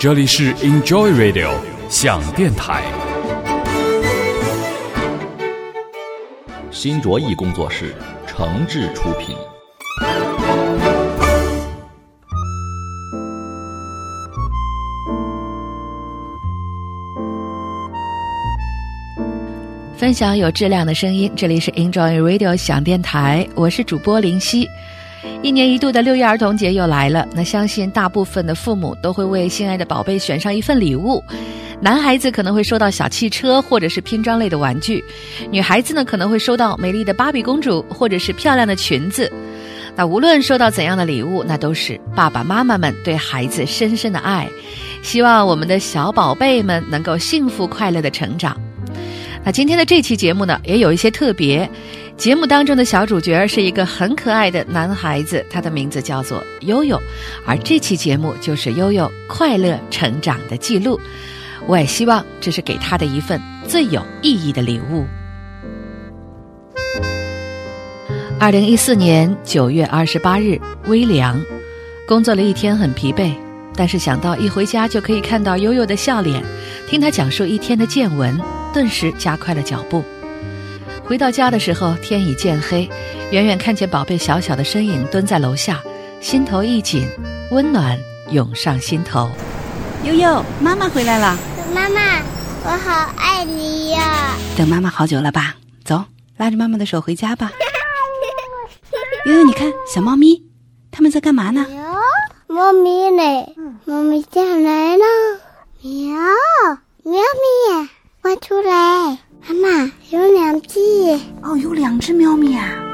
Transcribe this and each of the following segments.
这里是 Enjoy Radio 想电台，新卓艺工作室诚挚出品。分享有质量的声音，这里是 Enjoy Radio 想电台，我是主播林夕。一年一度的六一儿童节又来了，那相信大部分的父母都会为心爱的宝贝选上一份礼物。男孩子可能会收到小汽车或者是拼装类的玩具，女孩子呢可能会收到美丽的芭比公主或者是漂亮的裙子。那无论收到怎样的礼物，那都是爸爸妈妈们对孩子深深的爱，希望我们的小宝贝们能够幸福快乐的成长。那今天的这期节目呢，也有一些特别。节目当中的小主角是一个很可爱的男孩子，他的名字叫做悠悠，而这期节目就是悠悠快乐成长的记录。我也希望这是给他的一份最有意义的礼物。二零一四年九月二十八日，微凉，工作了一天很疲惫，但是想到一回家就可以看到悠悠的笑脸，听他讲述一天的见闻，顿时加快了脚步。回到家的时候，天已渐黑，远远看见宝贝小小的身影蹲在楼下，心头一紧，温暖涌上心头。悠悠，妈妈回来了。妈妈，我好爱你呀！等妈妈好久了吧？走，拉着妈妈的手回家吧。悠悠，你看小猫咪，它们在干嘛呢？猫咪呢？猫咪进来了。喵，喵咪，快出来！妈妈有两只哦，有两只喵咪啊！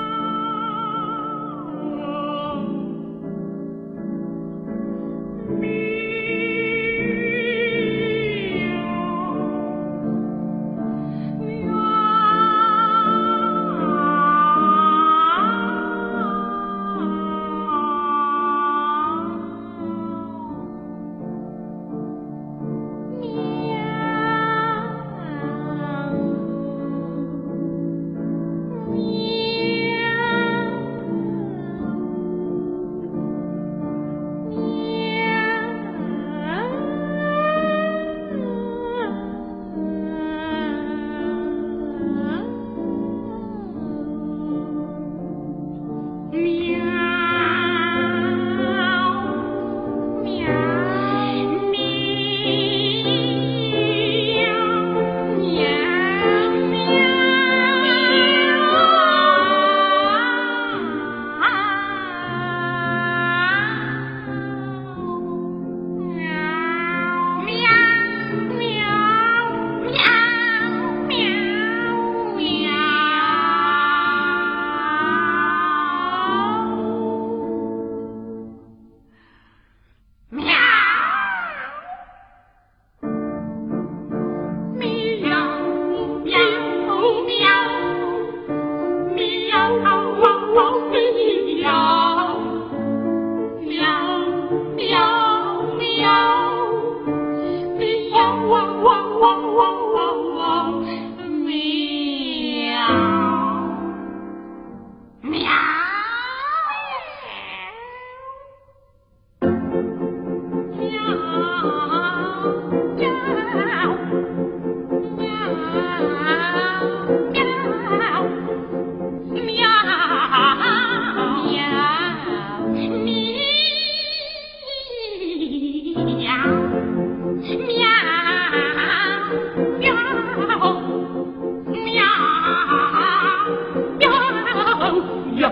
呀！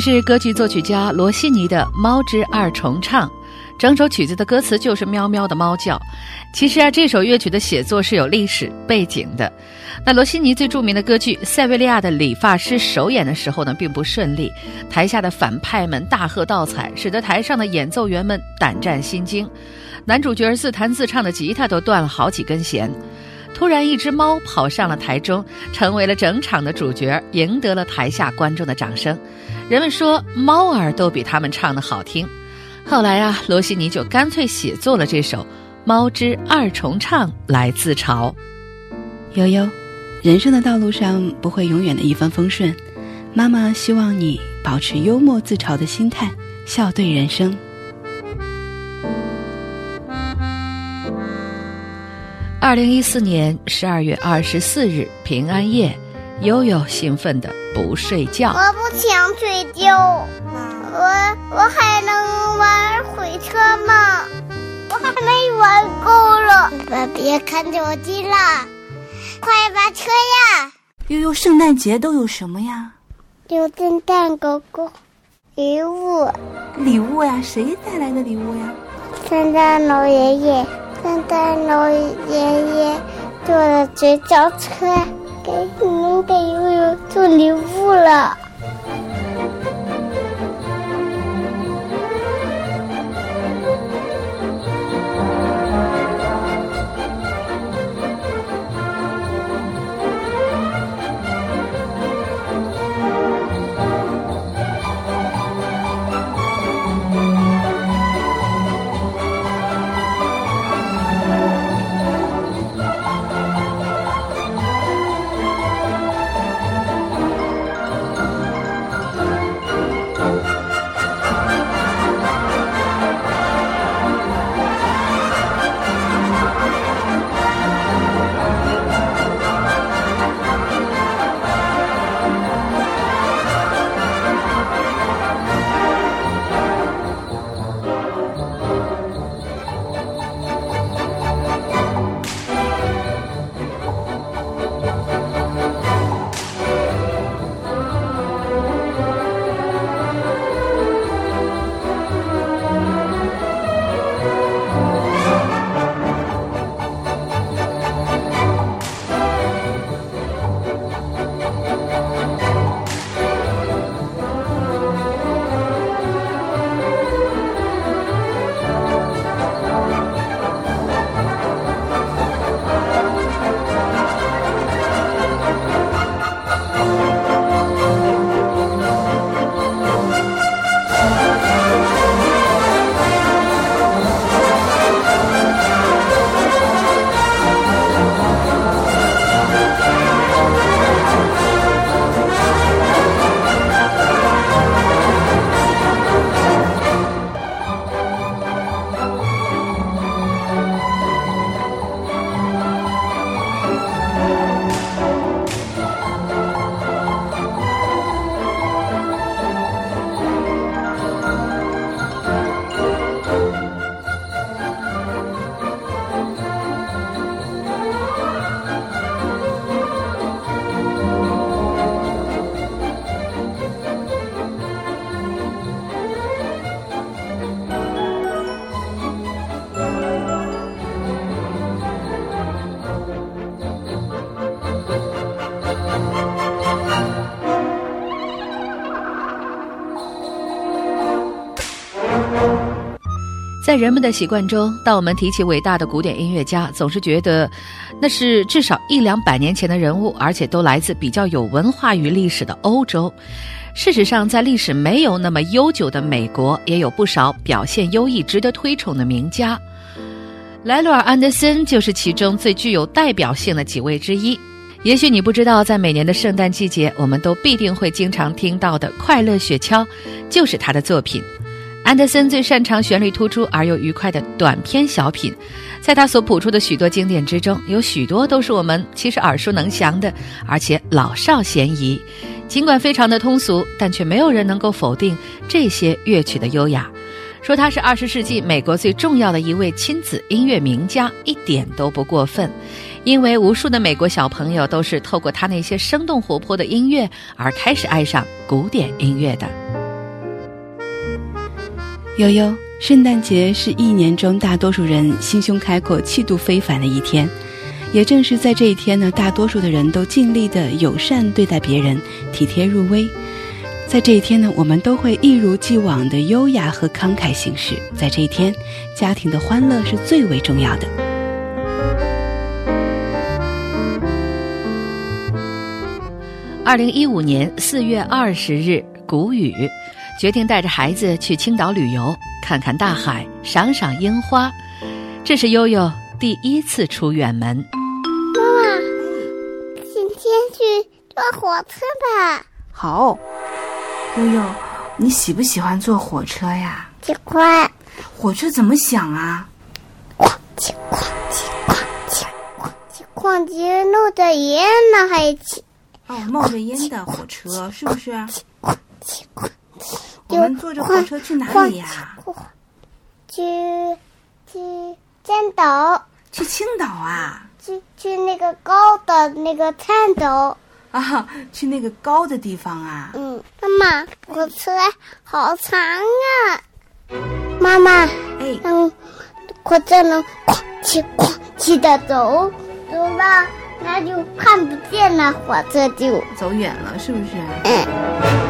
是歌剧作曲家罗西尼的《猫之二重唱》，整首曲子的歌词就是喵喵的猫叫。其实啊，这首乐曲的写作是有历史背景的。那罗西尼最著名的歌剧《塞维利亚的理发师》首演的时候呢，并不顺利，台下的反派们大喝倒彩，使得台上的演奏员们胆战心惊。男主角自弹自唱的吉他都断了好几根弦。突然，一只猫跑上了台中，成为了整场的主角，赢得了台下观众的掌声。人们说，猫儿都比他们唱的好听。后来啊，罗西尼就干脆写作了这首《猫之二重唱》来自嘲。悠悠，人生的道路上不会永远的一帆风顺，妈妈希望你保持幽默自嘲的心态，笑对人生。二零一四年十二月二十四日平安夜，悠悠兴奋的不睡觉。我不想睡觉，我我还能玩火车吗？我还没玩够了。爸，别看手机了，快把车呀！悠悠，圣诞节都有什么呀？有圣诞狗狗礼物，礼物呀？谁带来的礼物呀？圣诞老爷爷。圣诞老爷爷坐了绝招车，给你们给悠悠送礼物了。在人们的习惯中，当我们提起伟大的古典音乐家，总是觉得那是至少一两百年前的人物，而且都来自比较有文化与历史的欧洲。事实上，在历史没有那么悠久的美国，也有不少表现优异、值得推崇的名家。莱洛尔·安德森就是其中最具有代表性的几位之一。也许你不知道，在每年的圣诞季节，我们都必定会经常听到的《快乐雪橇》，就是他的作品。安德森最擅长旋律突出而又愉快的短篇小品，在他所谱出的许多经典之中，有许多都是我们其实耳熟能详的，而且老少咸宜。尽管非常的通俗，但却没有人能够否定这些乐曲的优雅。说他是二十世纪美国最重要的一位亲子音乐名家，一点都不过分。因为无数的美国小朋友都是透过他那些生动活泼的音乐而开始爱上古典音乐的。悠悠，圣诞节是一年中大多数人心胸开阔、气度非凡的一天。也正是在这一天呢，大多数的人都尽力的友善对待别人，体贴入微。在这一天呢，我们都会一如既往的优雅和慷慨行事。在这一天，家庭的欢乐是最为重要的。二零一五年四月二十日，谷雨决定带着孩子去青岛旅游，看看大海，赏赏樱花。这是悠悠第一次出远门。妈妈，今天去坐火车吧。好，悠悠，你喜不喜欢坐火车呀？喜欢。火车怎么响啊？哐叽哐叽哐叽哐叽哐叽，漏着烟呢，还起。哦，冒着烟的火车是不是？我们坐着火车去哪里呀？去去青岛。去青岛啊？去去那个高的那个颤抖。啊，去那个高的地方啊？嗯，妈妈，火车好长啊！妈妈，哎，嗯，火车能哐叽哐叽的走，走了那就看不见了，火车就走远了，是不是？嗯。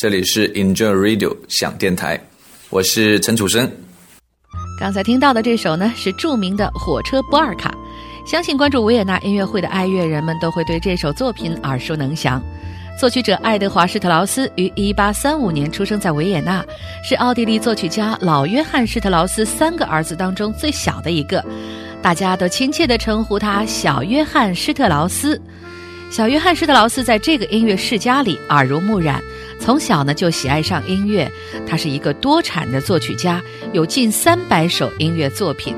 这里是 Enjoy Radio 响电台，我是陈楚生。刚才听到的这首呢，是著名的《火车波尔卡》，相信关注维也纳音乐会的爱乐人们都会对这首作品耳熟能详。作曲者爱德华·施特劳斯于1835年出生在维也纳，是奥地利作曲家老约翰·施特劳斯三个儿子当中最小的一个，大家都亲切地称呼他“小约翰·施特劳斯”。小约翰施特劳斯在这个音乐世家里耳濡目染，从小呢就喜爱上音乐。他是一个多产的作曲家，有近三百首音乐作品。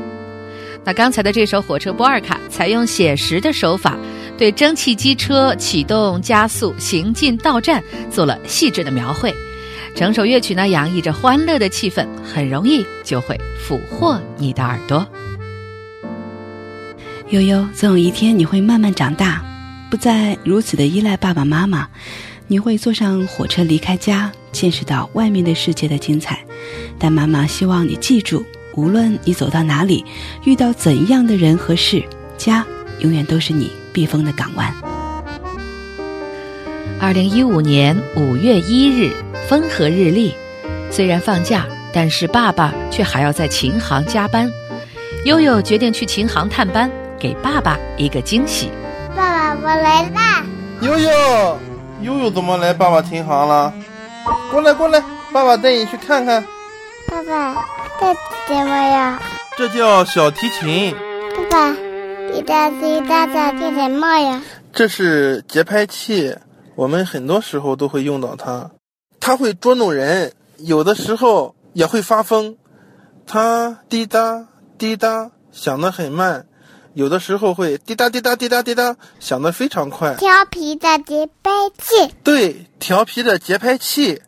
那刚才的这首《火车波尔卡》采用写实的手法，对蒸汽机车启动、加速、行进、到站做了细致的描绘。整首乐曲呢洋溢着欢乐的气氛，很容易就会俘获你的耳朵。悠悠，总有一天你会慢慢长大，不再如此的依赖爸爸妈妈，你会坐上火车离开家，见识到外面的世界的精彩。但妈妈希望你记住，无论你走到哪里，遇到怎样的人和事，家永远都是你避风的港湾。二零一五年五月一日，风和日丽，虽然放假，但是爸爸却还要在琴行加班。悠悠决定去琴行探班。给爸爸一个惊喜，爸爸，我来啦！悠悠，悠悠怎么来爸爸琴行了？过来，过来，爸爸带你去看看。爸爸，这什么呀？这叫小提琴。爸爸，你在最大的是什么呀？这是节拍器，我们很多时候都会用到它。它会捉弄人，有的时候也会发疯。它滴答滴答响得很慢。有的时候会滴答滴答滴答滴答，响得非常快。调皮的节拍器。对，调皮的节拍器。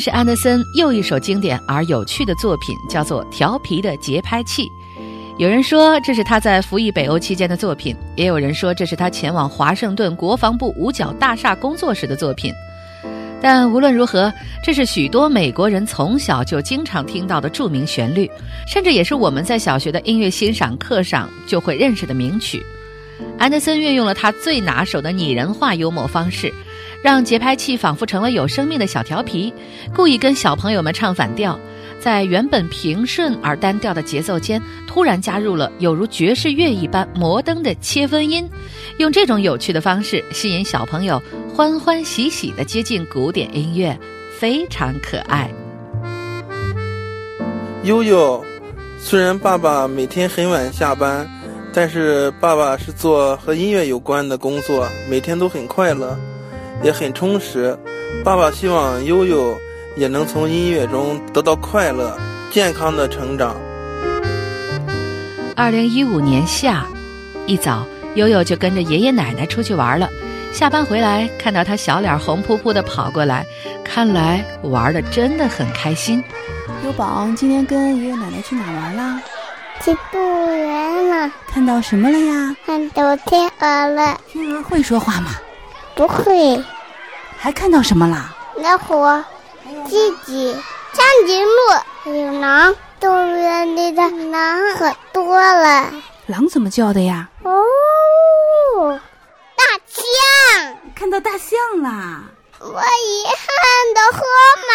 这是安德森又一首经典而有趣的作品，叫做《调皮的节拍器》。有人说这是他在服役北欧期间的作品，也有人说这是他前往华盛顿国防部五角大厦工作时的作品。但无论如何，这是许多美国人从小就经常听到的著名旋律，甚至也是我们在小学的音乐欣赏课上就会认识的名曲。安德森运用了他最拿手的拟人化幽默方式。让节拍器仿佛成了有生命的小调皮，故意跟小朋友们唱反调，在原本平顺而单调的节奏间，突然加入了有如爵士乐一般摩登的切分音，用这种有趣的方式吸引小朋友欢欢喜喜地接近古典音乐，非常可爱。悠悠，虽然爸爸每天很晚下班，但是爸爸是做和音乐有关的工作，每天都很快乐。也很充实，爸爸希望悠悠也能从音乐中得到快乐、健康的成长。二零一五年夏，一早，悠悠就跟着爷爷奶奶出去玩了。下班回来，看到他小脸红扑扑的跑过来，看来玩的真的很开心。优宝今天跟爷爷奶奶去哪玩啦？去动物园了。看到什么了呀？看到天鹅了。天鹅会说话吗？不会。还看到什么啦？老虎、鸡鸡、长颈鹿，有狼。动物园里的狼可多了。狼怎么叫的呀？哦。大象，看到大象啦！我也看到河马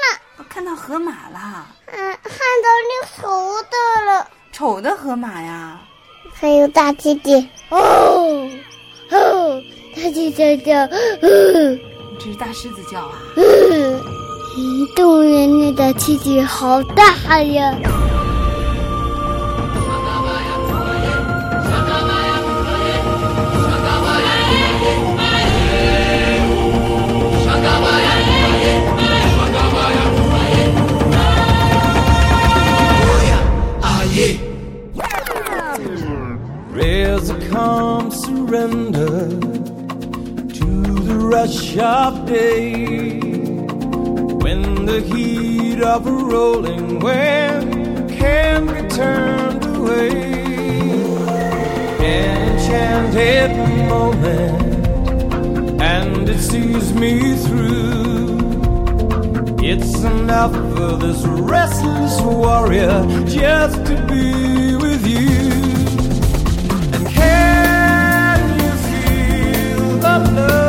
了，我看到河马了。嗯，看到那丑的了，丑的河马呀。还有大鸡鸡，哦哦，大狮子叫，嗯，这是大狮子叫啊。嗯，动物园里的鸡鸡好大呀。Of day when the heat of a rolling wave can be turned away. Enchanted moment, and it sees me through. It's enough for this restless warrior just to be with you. And can you feel the love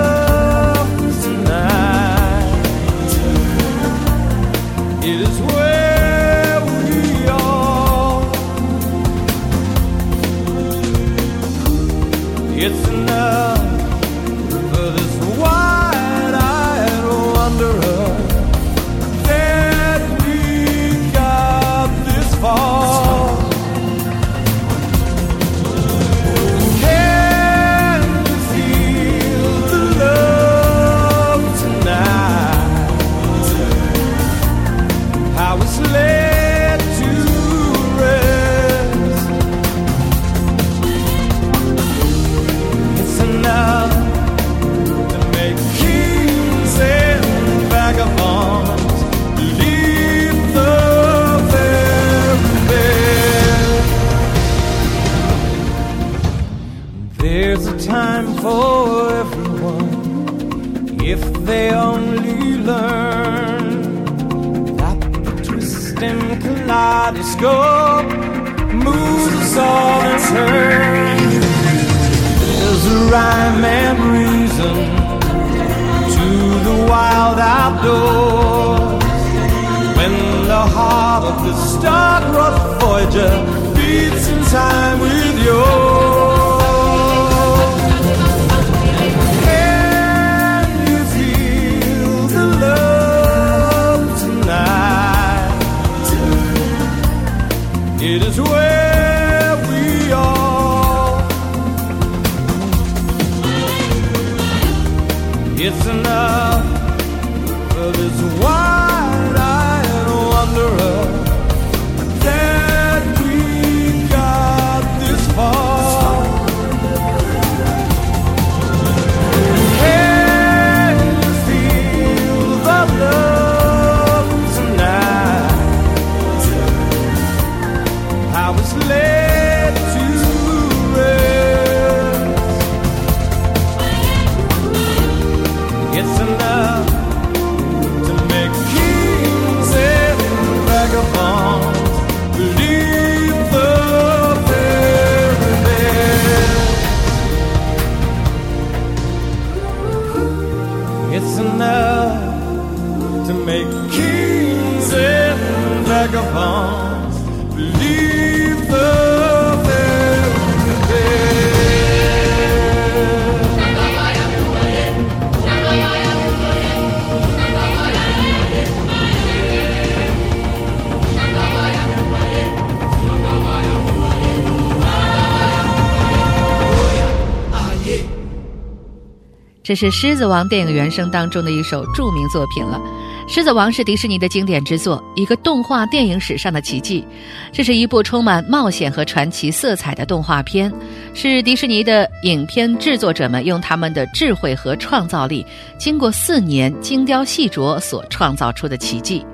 是《狮子王》电影原声当中的一首著名作品了。《狮子王》是迪士尼的经典之作，一个动画电影史上的奇迹。这是一部充满冒险和传奇色彩的动画片，是迪士尼的影片制作者们用他们的智慧和创造力，经过四年精雕细琢所创造出的奇迹。《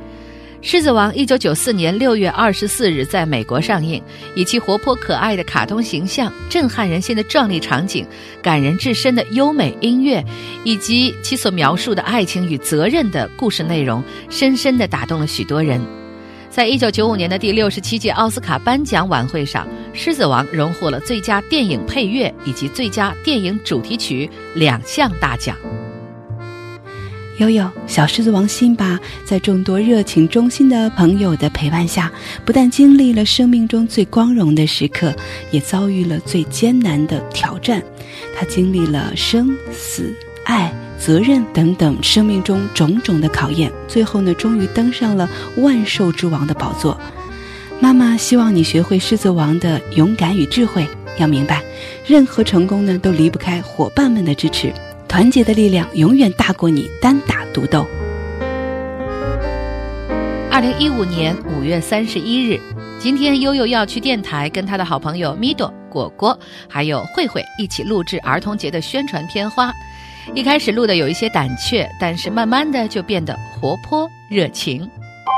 狮子王》一九九四年六月二十四日在美国上映，以其活泼可爱的卡通形象、震撼人心的壮丽场景、感人至深的优美音乐，以及其所描述的爱情与责任的故事内容，深深地打动了许多人。在一九九五年的第六十七届奥斯卡颁奖晚会上，《狮子王》荣获了最佳电影配乐以及最佳电影主题曲两项大奖。悠悠，小狮子王辛巴在众多热情忠心的朋友的陪伴下，不但经历了生命中最光荣的时刻，也遭遇了最艰难的挑战。他经历了生死、爱、责任等等生命中种种的考验，最后呢，终于登上了万兽之王的宝座。妈妈希望你学会狮子王的勇敢与智慧，要明白，任何成功呢，都离不开伙伴们的支持。团结的力量永远大过你单打独斗。二零一五年五月三十一日，今天悠悠要去电台跟他的好朋友米朵、果果还有慧慧一起录制儿童节的宣传片花。一开始录的有一些胆怯，但是慢慢的就变得活泼热情。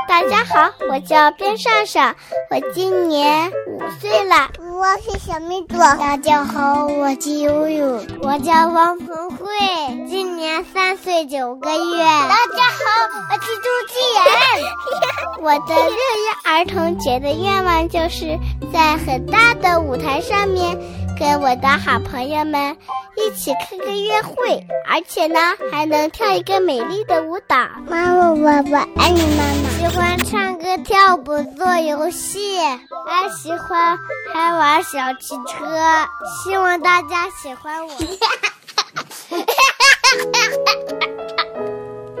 大家好，我叫边上上，我今年五岁了。我是小米朵。大家好，我叫悠悠。我叫王鹏慧，今年三岁九个月。大家好，我是朱继言。我的六一儿童节的愿望就是在很大的舞台上面。跟我的好朋友们一起开个约会，而且呢还能跳一个美丽的舞蹈。妈妈，我我爱你，妈妈。喜欢唱歌、跳舞、做游戏，还喜欢还玩小汽车。希望大家喜欢我。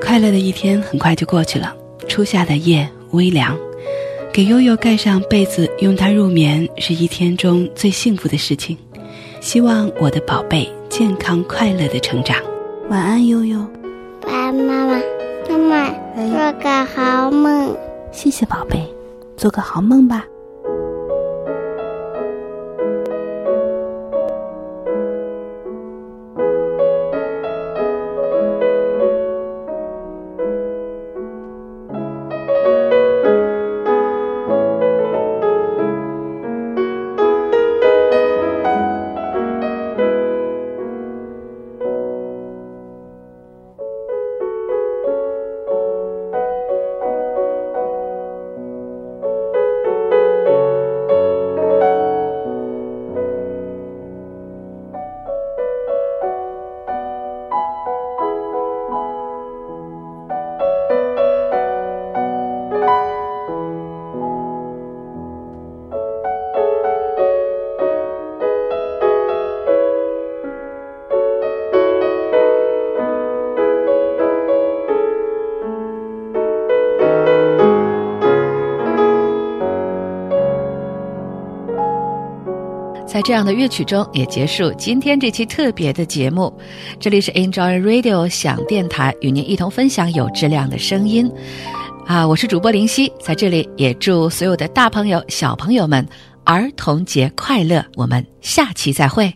快乐的一天很快就过去了，初夏的夜微凉，给悠悠盖上被子，拥她入眠，是一天中最幸福的事情。希望我的宝贝健康快乐的成长。晚安，悠悠。晚安，妈妈。妈妈，做个好梦。谢谢宝贝，做个好梦吧。在这样的乐曲中，也结束今天这期特别的节目。这里是 Enjoy Radio 响电台，与您一同分享有质量的声音。啊，我是主播林夕，在这里也祝所有的大朋友、小朋友们儿童节快乐！我们下期再会。